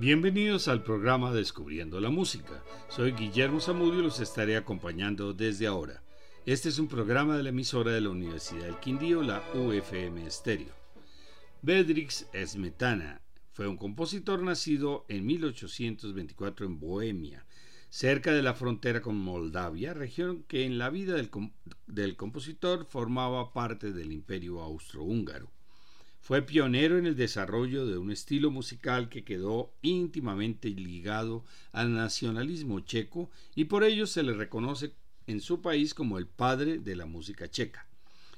Bienvenidos al programa Descubriendo la Música. Soy Guillermo Zamudio y los estaré acompañando desde ahora. Este es un programa de la emisora de la Universidad del Quindío, la UFM Estéreo. Bedrix Smetana fue un compositor nacido en 1824 en Bohemia, cerca de la frontera con Moldavia, región que en la vida del, del compositor formaba parte del imperio austrohúngaro. Fue pionero en el desarrollo de un estilo musical que quedó íntimamente ligado al nacionalismo checo y por ello se le reconoce en su país como el padre de la música checa.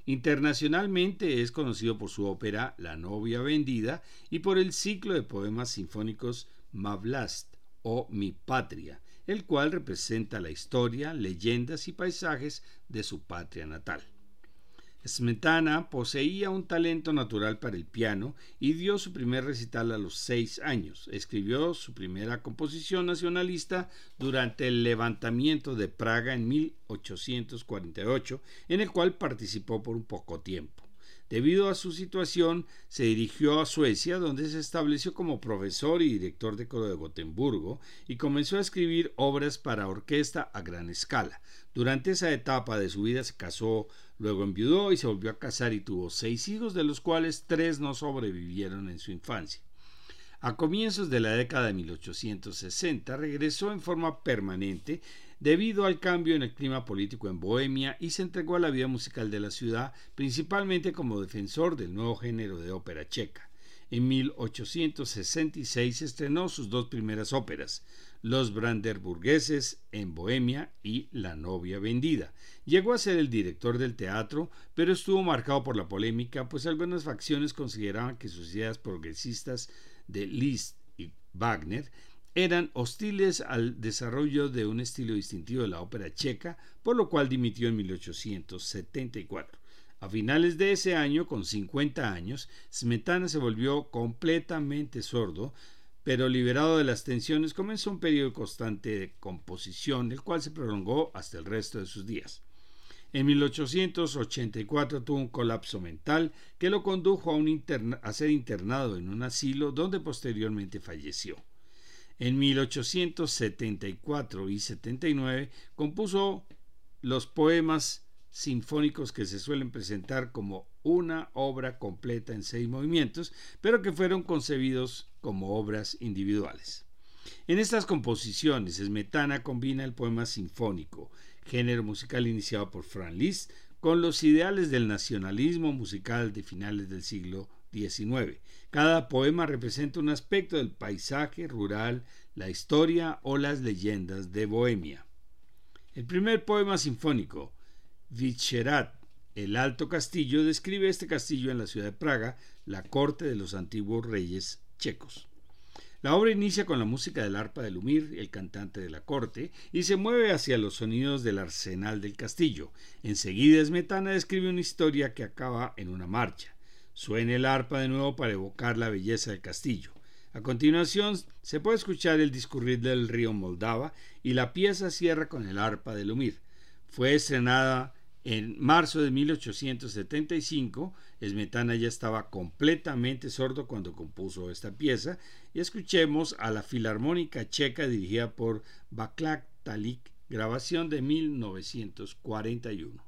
Internacionalmente es conocido por su ópera La novia vendida y por el ciclo de poemas sinfónicos Mavlast o Mi patria, el cual representa la historia, leyendas y paisajes de su patria natal. Smetana poseía un talento natural para el piano y dio su primer recital a los seis años. Escribió su primera composición nacionalista durante el levantamiento de Praga en 1848, en el cual participó por un poco tiempo. Debido a su situación, se dirigió a Suecia, donde se estableció como profesor y director de coro de Gotemburgo, y comenzó a escribir obras para orquesta a gran escala. Durante esa etapa de su vida se casó, luego enviudó y se volvió a casar y tuvo seis hijos, de los cuales tres no sobrevivieron en su infancia. A comienzos de la década de 1860 regresó en forma permanente debido al cambio en el clima político en Bohemia y se entregó a la vida musical de la ciudad, principalmente como defensor del nuevo género de ópera checa. En 1866 estrenó sus dos primeras óperas, Los Branderburgueses en Bohemia y La novia vendida. Llegó a ser el director del teatro, pero estuvo marcado por la polémica, pues algunas facciones consideraban que sus ideas progresistas de Liszt y Wagner eran hostiles al desarrollo de un estilo distintivo de la ópera checa, por lo cual dimitió en 1874. A finales de ese año, con 50 años, Smetana se volvió completamente sordo, pero liberado de las tensiones comenzó un periodo constante de composición, el cual se prolongó hasta el resto de sus días. En 1884 tuvo un colapso mental que lo condujo a, a ser internado en un asilo donde posteriormente falleció. En 1874 y 79 compuso los poemas sinfónicos que se suelen presentar como una obra completa en seis movimientos, pero que fueron concebidos como obras individuales. En estas composiciones, Smetana combina el poema sinfónico, género musical iniciado por Franz Liszt, con los ideales del nacionalismo musical de finales del siglo cada poema representa un aspecto del paisaje rural, la historia o las leyendas de Bohemia. El primer poema sinfónico, Vicherat, el Alto Castillo, describe este castillo en la ciudad de Praga, la corte de los antiguos reyes checos. La obra inicia con la música del arpa de Lumir, el cantante de la corte, y se mueve hacia los sonidos del arsenal del castillo. Enseguida Smetana describe una historia que acaba en una marcha. Suena el arpa de nuevo para evocar la belleza del castillo. A continuación se puede escuchar el discurrir del río Moldava y la pieza cierra con el arpa de Lumir. Fue estrenada en marzo de 1875. Smetana ya estaba completamente sordo cuando compuso esta pieza y escuchemos a la Filarmónica Checa dirigida por Baklak Talik, grabación de 1941.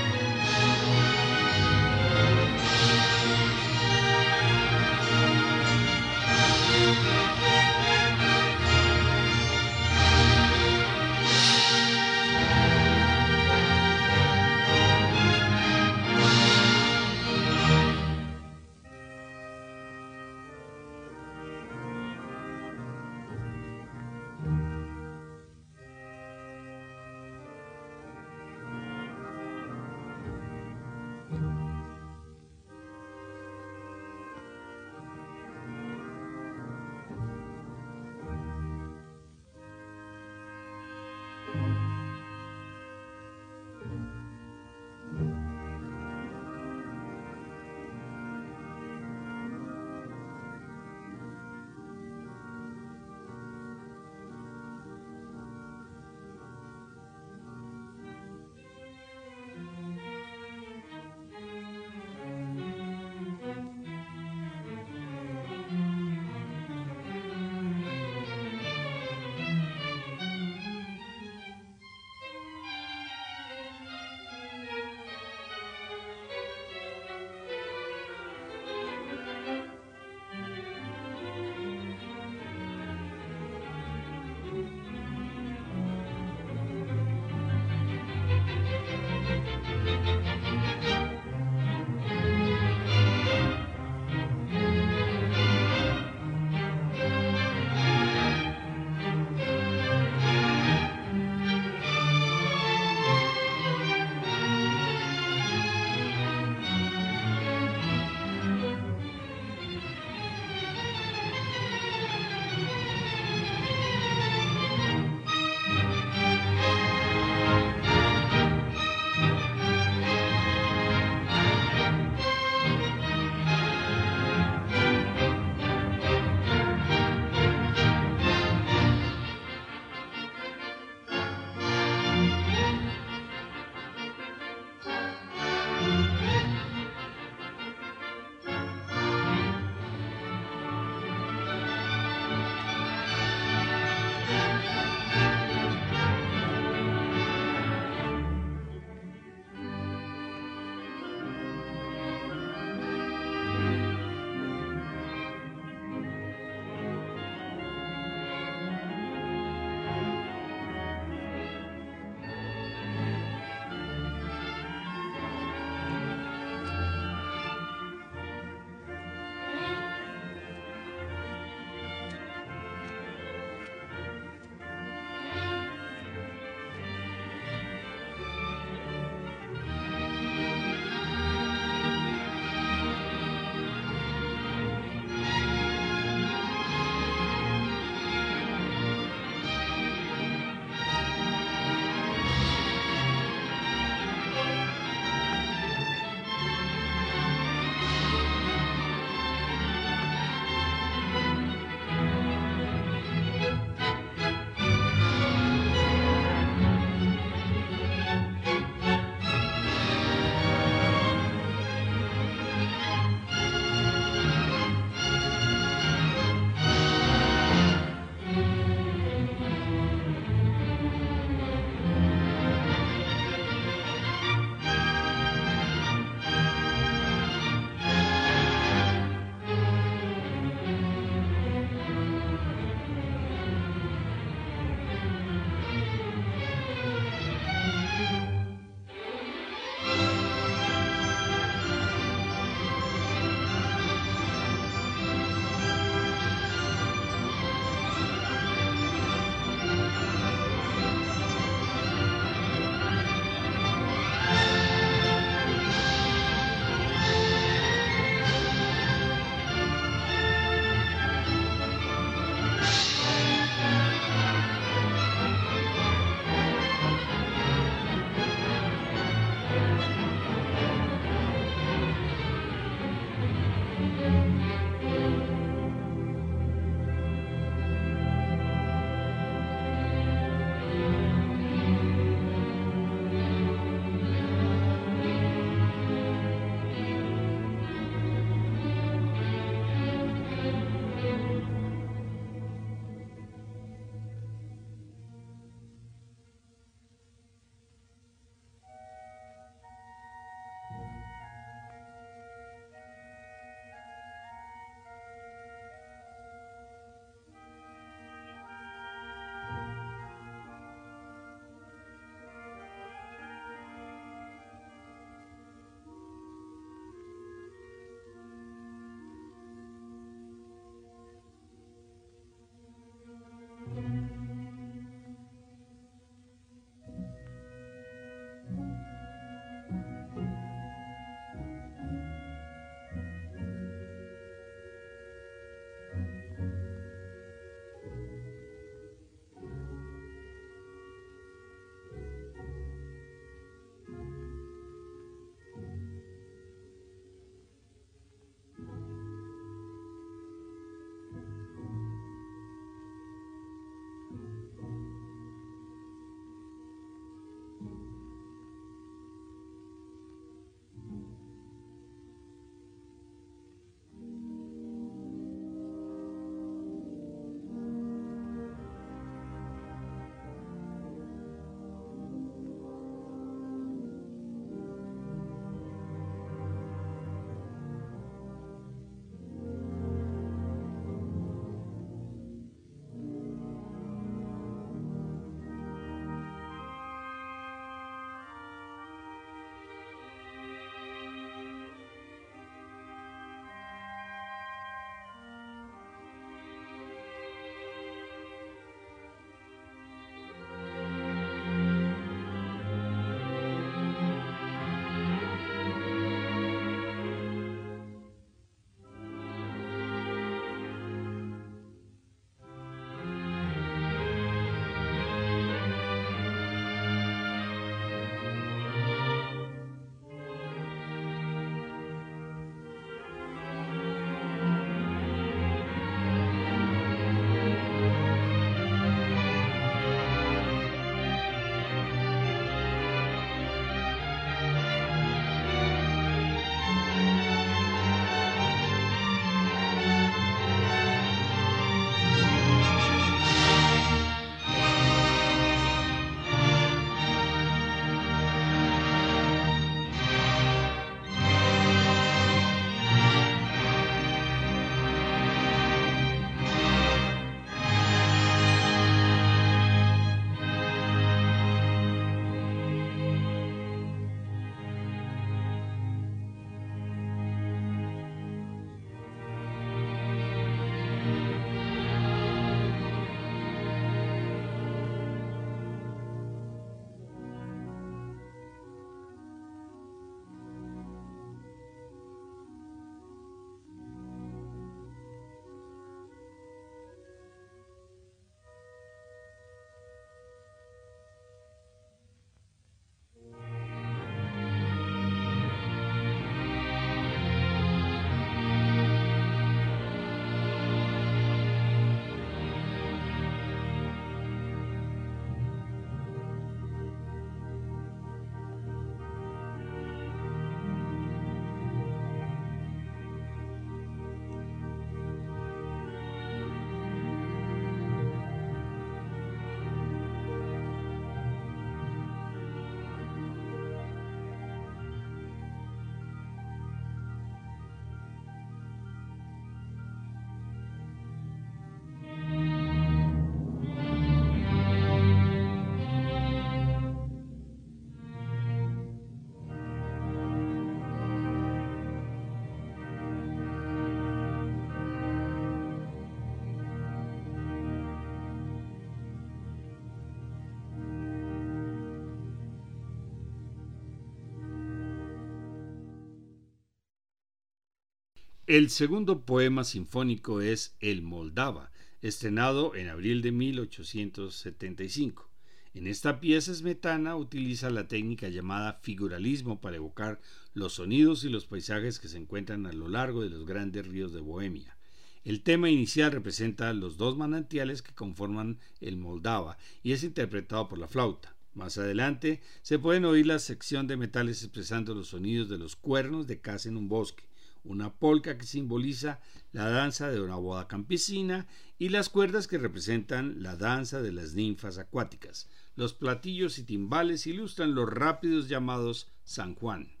El segundo poema sinfónico es El Moldava, estrenado en abril de 1875. En esta pieza Smetana utiliza la técnica llamada figuralismo para evocar los sonidos y los paisajes que se encuentran a lo largo de los grandes ríos de Bohemia. El tema inicial representa los dos manantiales que conforman el Moldava y es interpretado por la flauta. Más adelante se pueden oír la sección de metales expresando los sonidos de los cuernos de caza en un bosque, una polca que simboliza la danza de una boda campesina y las cuerdas que representan la danza de las ninfas acuáticas. Los platillos y timbales ilustran los rápidos llamados San Juan.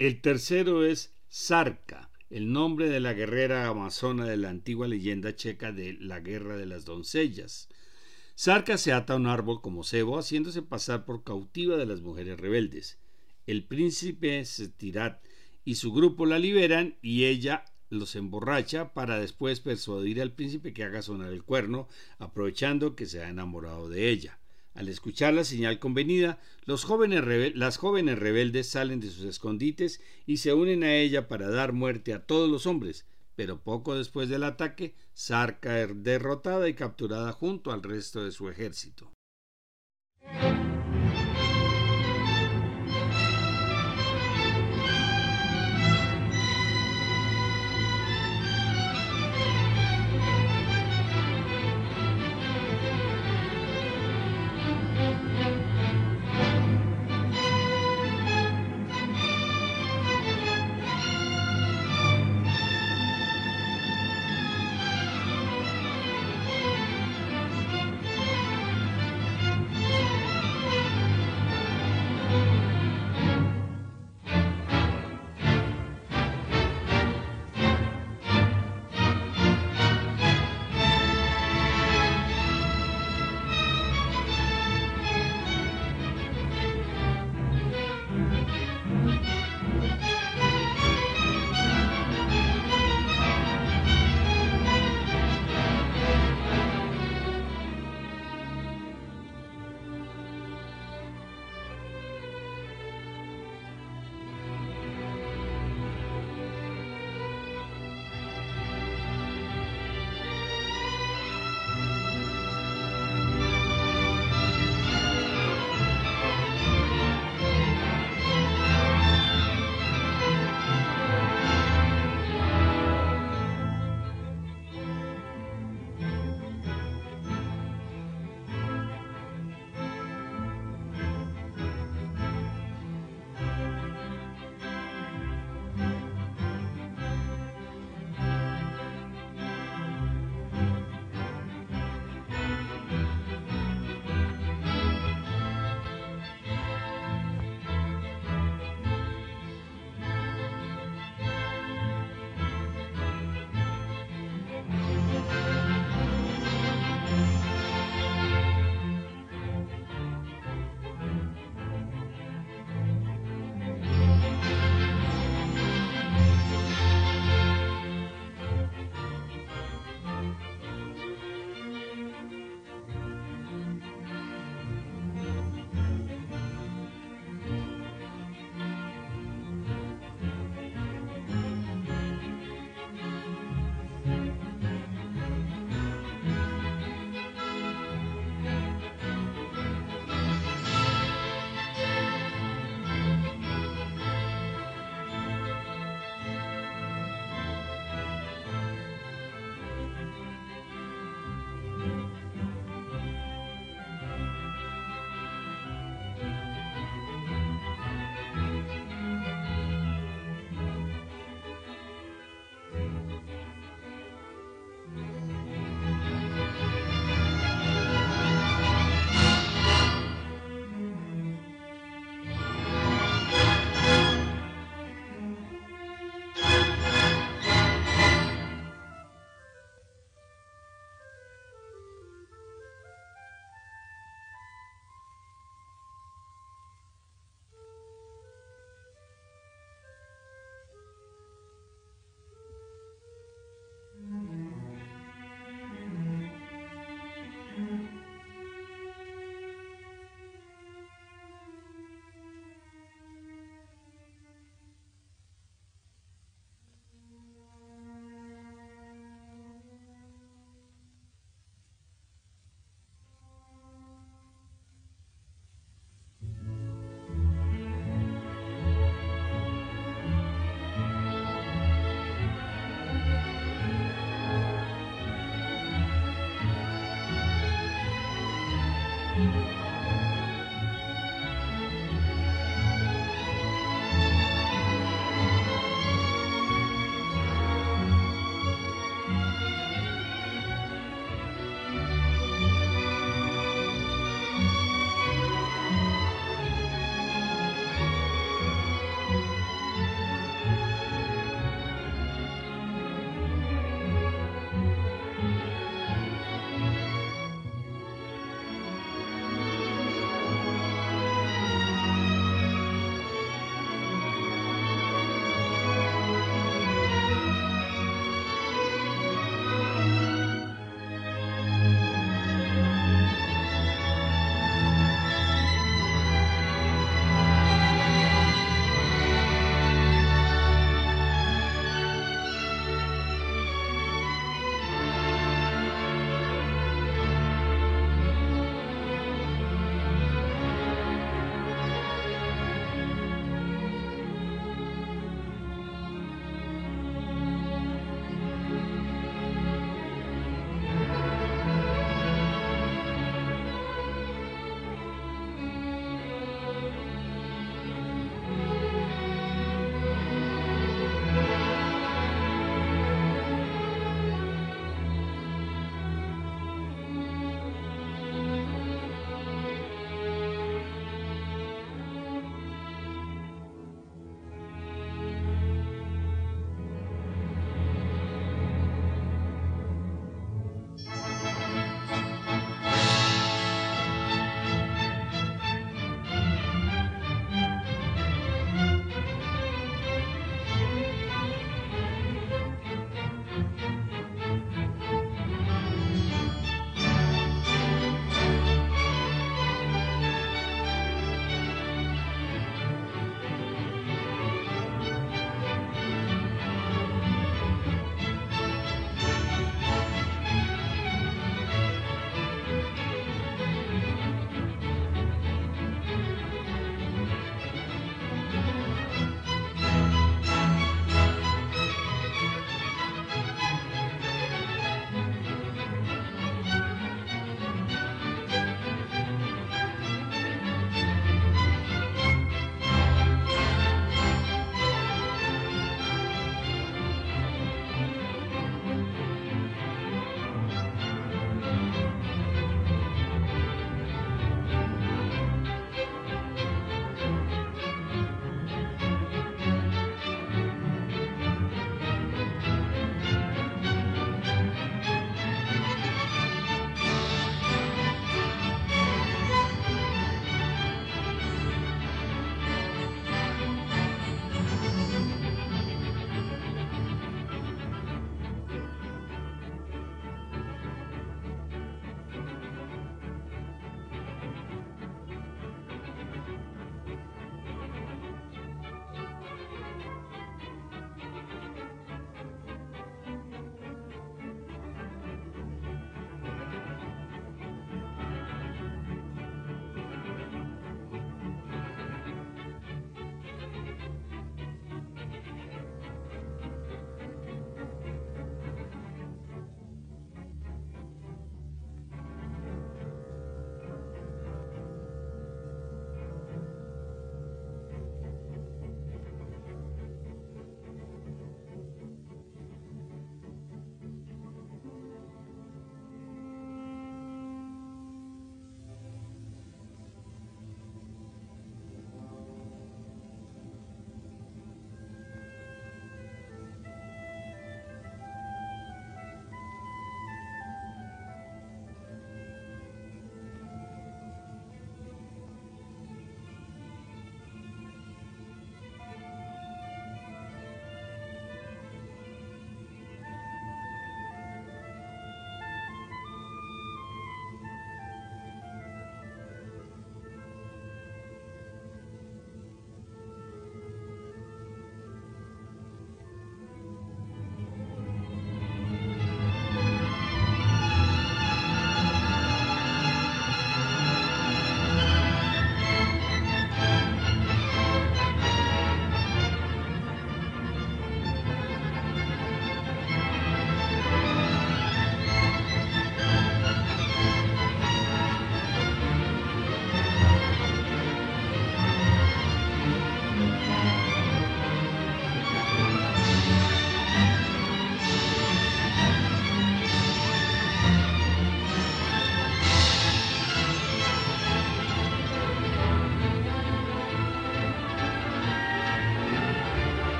El tercero es Sarka, el nombre de la guerrera amazona de la antigua leyenda checa de la Guerra de las Doncellas. Sarka se ata a un árbol como cebo, haciéndose pasar por cautiva de las mujeres rebeldes. El príncipe Setirat y su grupo la liberan y ella los emborracha para después persuadir al príncipe que haga sonar el cuerno, aprovechando que se ha enamorado de ella. Al escuchar la señal convenida, las jóvenes rebeldes salen de sus escondites y se unen a ella para dar muerte a todos los hombres, pero poco después del ataque, Sarka es derrotada y capturada junto al resto de su ejército.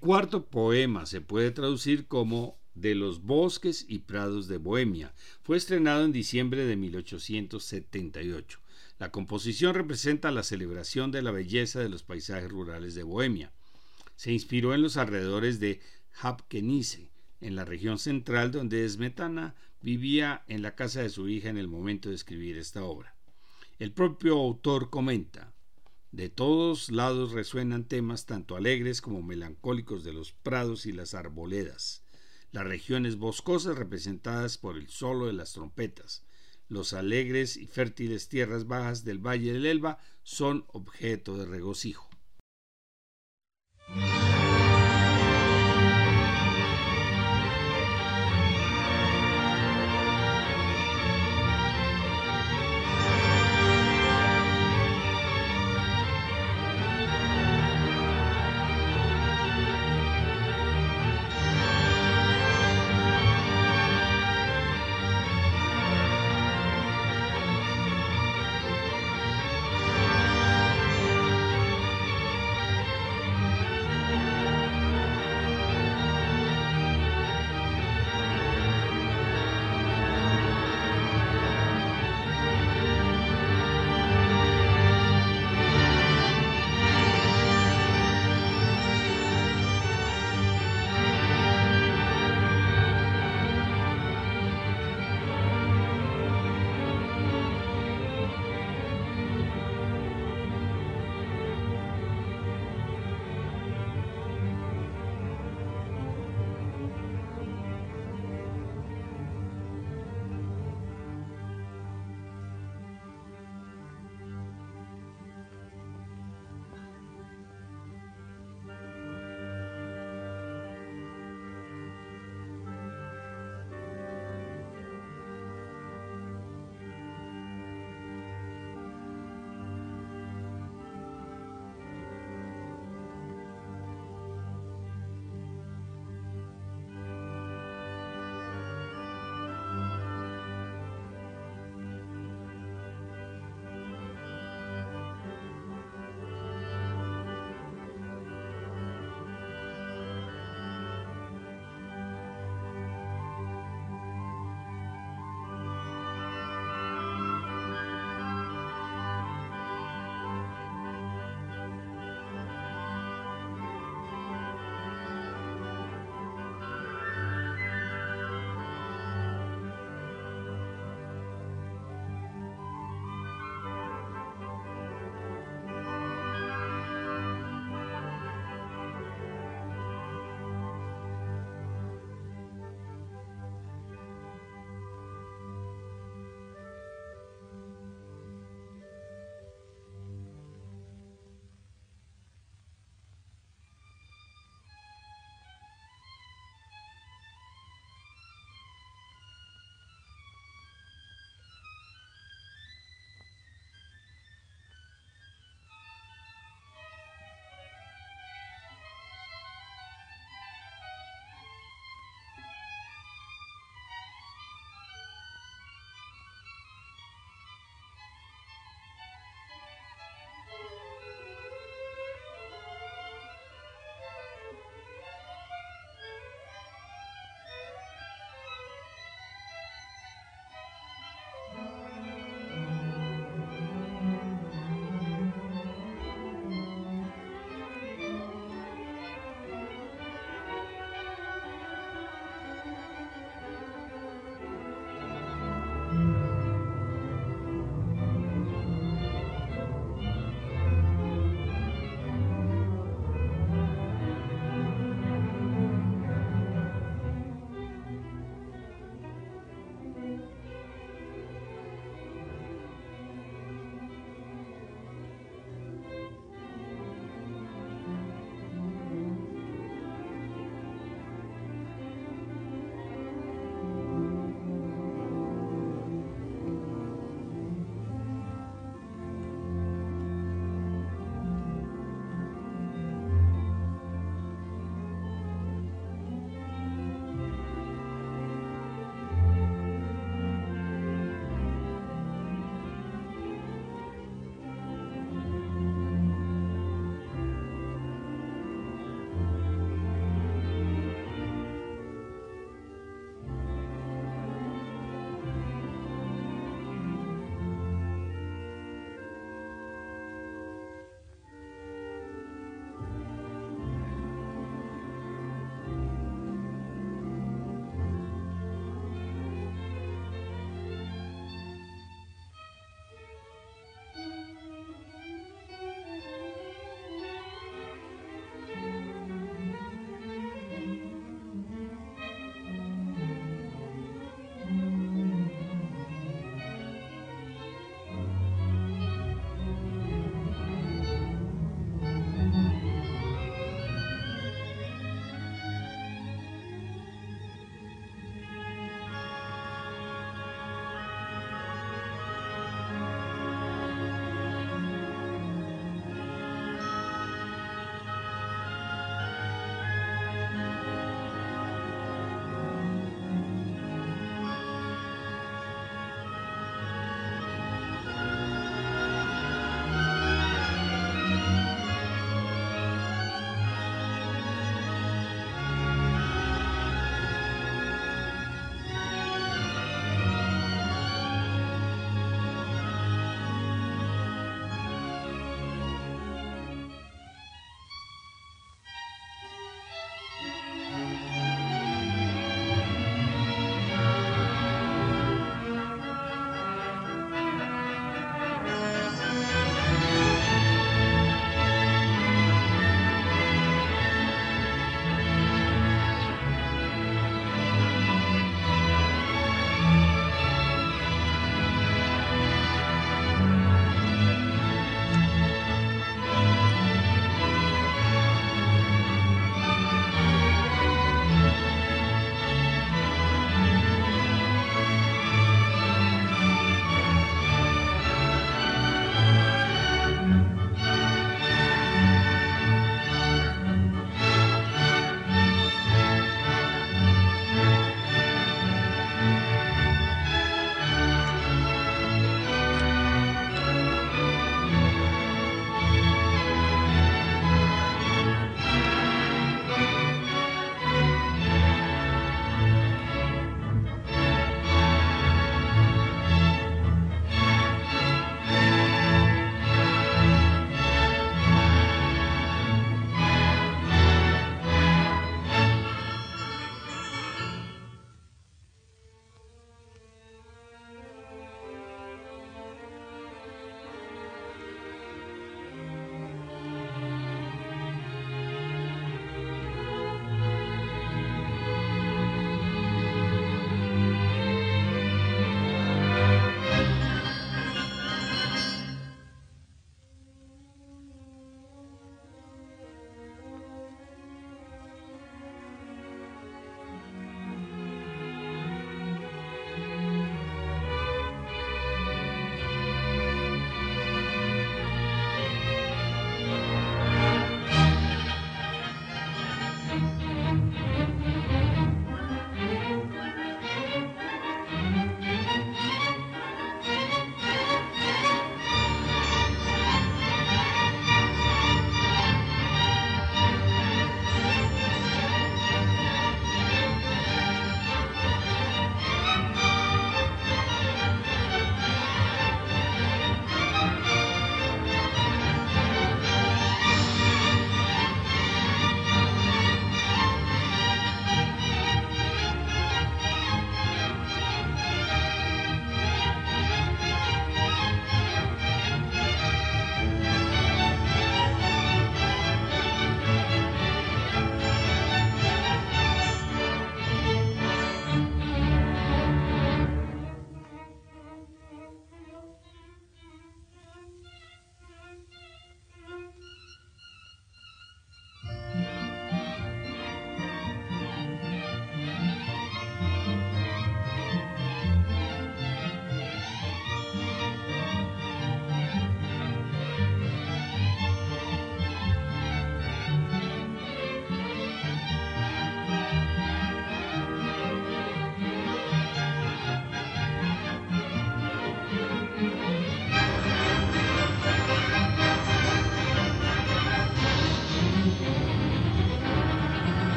Cuarto poema se puede traducir como De los bosques y prados de Bohemia. Fue estrenado en diciembre de 1878. La composición representa la celebración de la belleza de los paisajes rurales de Bohemia. Se inspiró en los alrededores de Habkenice, en la región central donde Smetana vivía en la casa de su hija en el momento de escribir esta obra. El propio autor comenta, de todos lados resuenan temas tanto alegres como melancólicos de los prados y las arboledas, las regiones boscosas representadas por el solo de las trompetas, los alegres y fértiles tierras bajas del Valle del Elba son objeto de regocijo.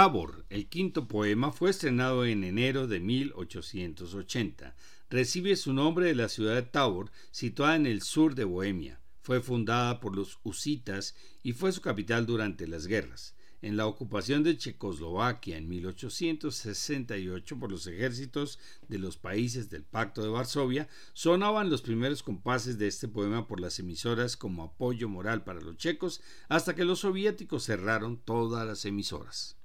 Tabor, el quinto poema, fue estrenado en enero de 1880. Recibe su nombre de la ciudad de Tabor, situada en el sur de Bohemia. Fue fundada por los husitas y fue su capital durante las guerras. En la ocupación de Checoslovaquia en 1868 por los ejércitos de los países del Pacto de Varsovia, sonaban los primeros compases de este poema por las emisoras como apoyo moral para los checos hasta que los soviéticos cerraron todas las emisoras.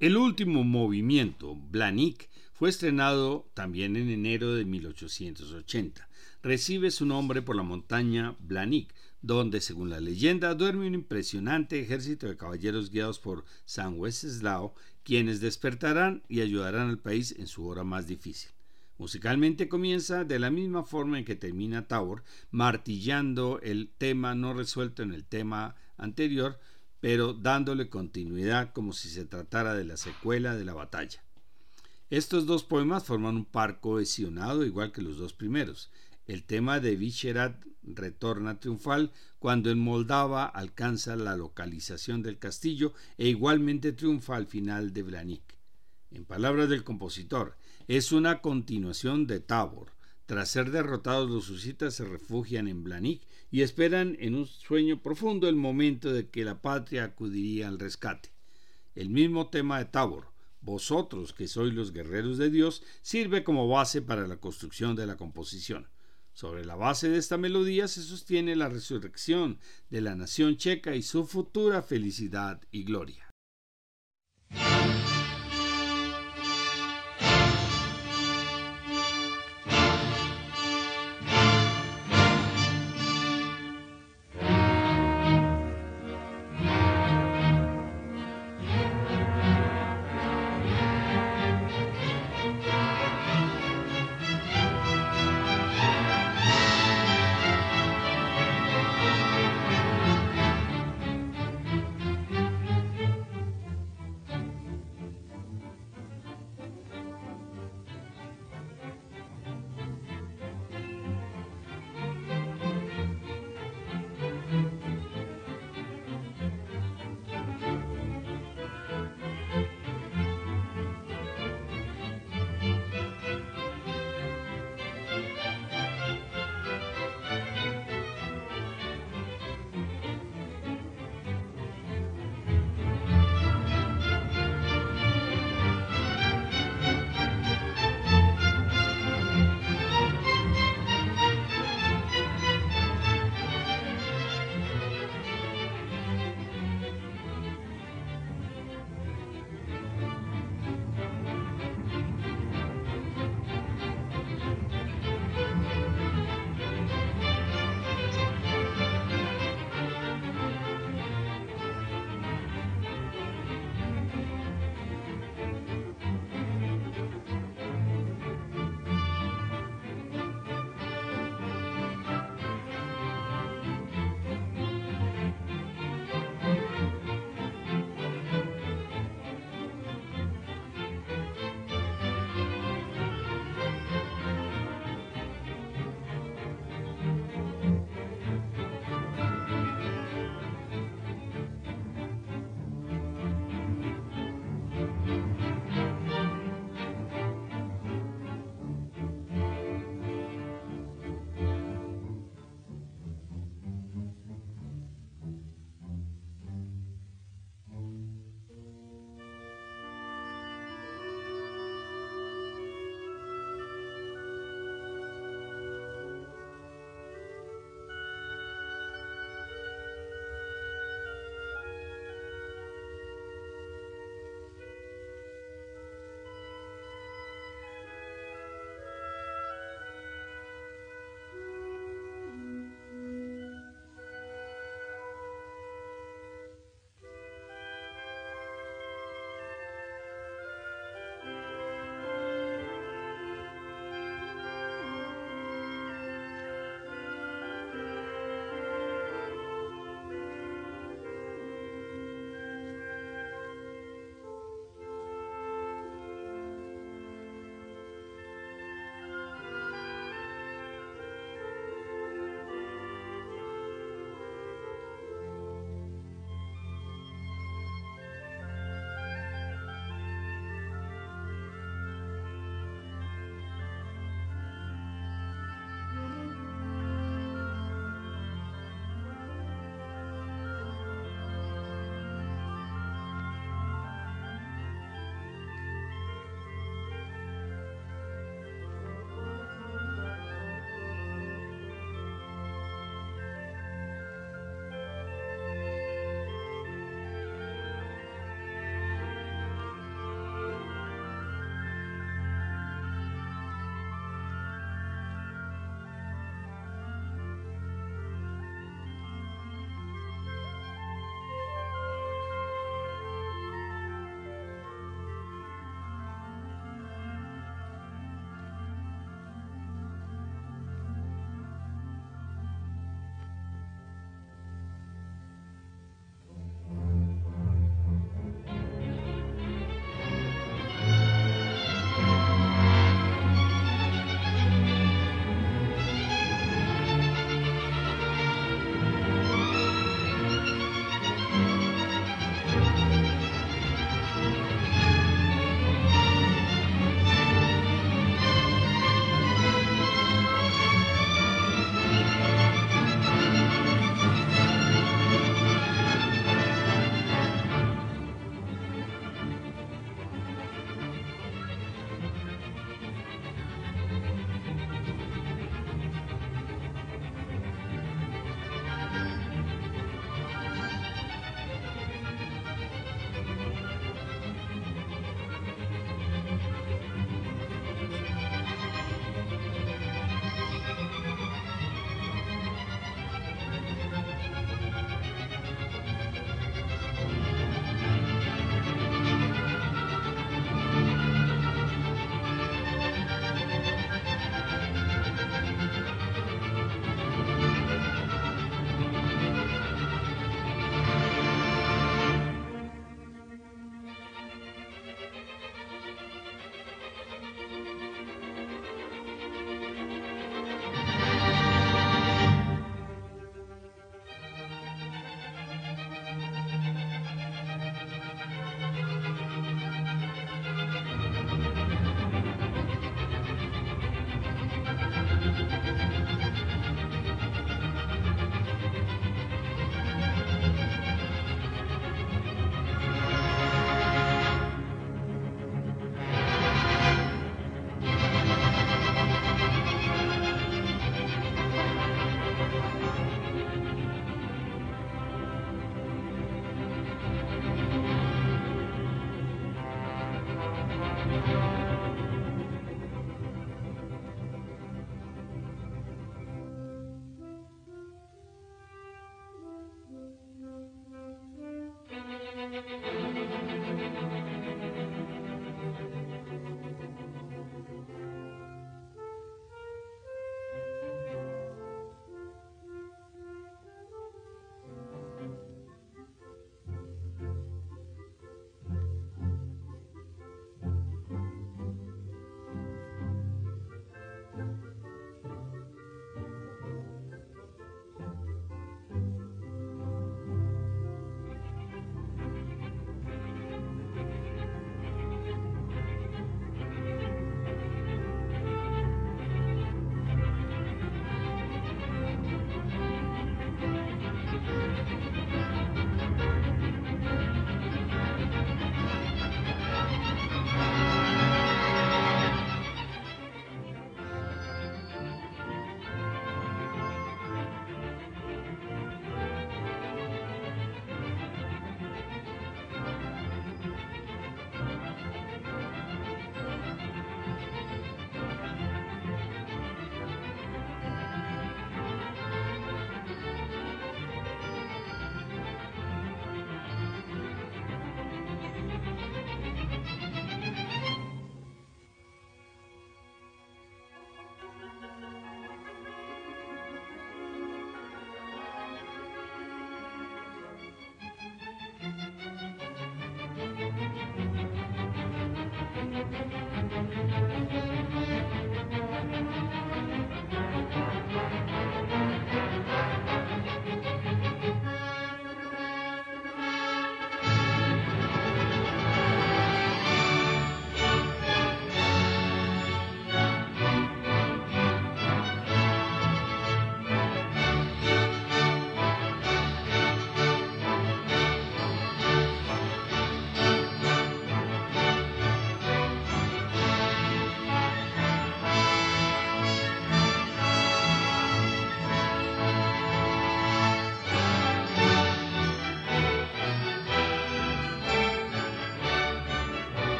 El último movimiento, Blanik, fue estrenado también en enero de 1880. Recibe su nombre por la montaña Blanik, donde, según la leyenda, duerme un impresionante ejército de caballeros guiados por San Wenceslao, quienes despertarán y ayudarán al país en su hora más difícil. Musicalmente comienza de la misma forma en que termina Tower, martillando el tema no resuelto en el tema anterior, pero dándole continuidad como si se tratara de la secuela de la batalla. Estos dos poemas forman un par cohesionado igual que los dos primeros. El tema de Vicherat retorna triunfal cuando en Moldava alcanza la localización del castillo e igualmente triunfa al final de Branik. En palabras del compositor, es una continuación de Tabor. Tras ser derrotados los husitas se refugian en Blanik y esperan en un sueño profundo el momento de que la patria acudiría al rescate. El mismo tema de Tabor, vosotros que sois los guerreros de Dios, sirve como base para la construcción de la composición. Sobre la base de esta melodía se sostiene la resurrección de la nación checa y su futura felicidad y gloria. thank you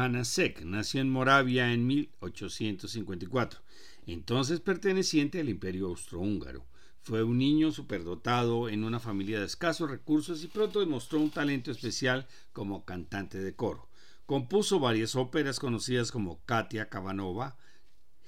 Hanasek nació en Moravia en 1854, entonces perteneciente al Imperio Austrohúngaro. Fue un niño superdotado en una familia de escasos recursos y pronto demostró un talento especial como cantante de coro. Compuso varias óperas conocidas como Katia Kavanova,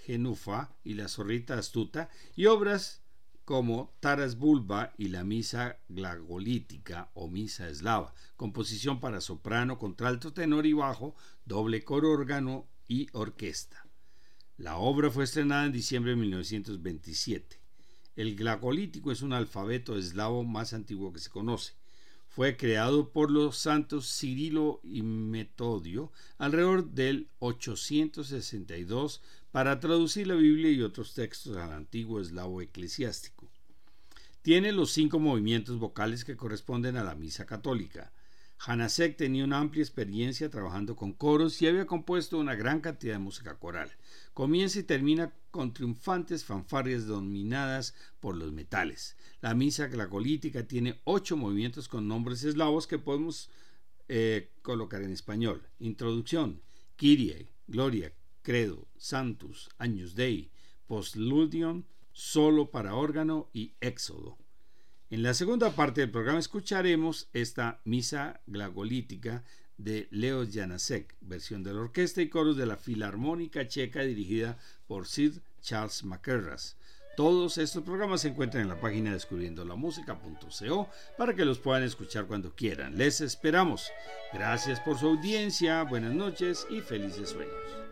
Genufa y La Zorrita Astuta y obras como Taras Bulba y la Misa Glagolítica o Misa Eslava, composición para soprano, contralto, tenor y bajo, doble coro, órgano y orquesta. La obra fue estrenada en diciembre de 1927. El glagolítico es un alfabeto eslavo más antiguo que se conoce. Fue creado por los santos Cirilo y Metodio alrededor del 862 para traducir la Biblia y otros textos al antiguo eslavo eclesiástico. Tiene los cinco movimientos vocales que corresponden a la misa católica. Hanasek tenía una amplia experiencia trabajando con coros y había compuesto una gran cantidad de música coral. Comienza y termina con triunfantes fanfarrias dominadas por los metales. La misa glagolítica tiene ocho movimientos con nombres eslavos que podemos eh, colocar en español. Introducción, Kyrie, Gloria, Credo, Santus, Agnus Dei, Postludium, Solo para órgano y Éxodo. En la segunda parte del programa escucharemos esta misa glagolítica de Leo Janacek, versión de la orquesta y coros de la Filarmónica Checa dirigida por Sid Charles McCarras. Todos estos programas se encuentran en la página descubriendolamusica.co para que los puedan escuchar cuando quieran. Les esperamos. Gracias por su audiencia, buenas noches y felices sueños.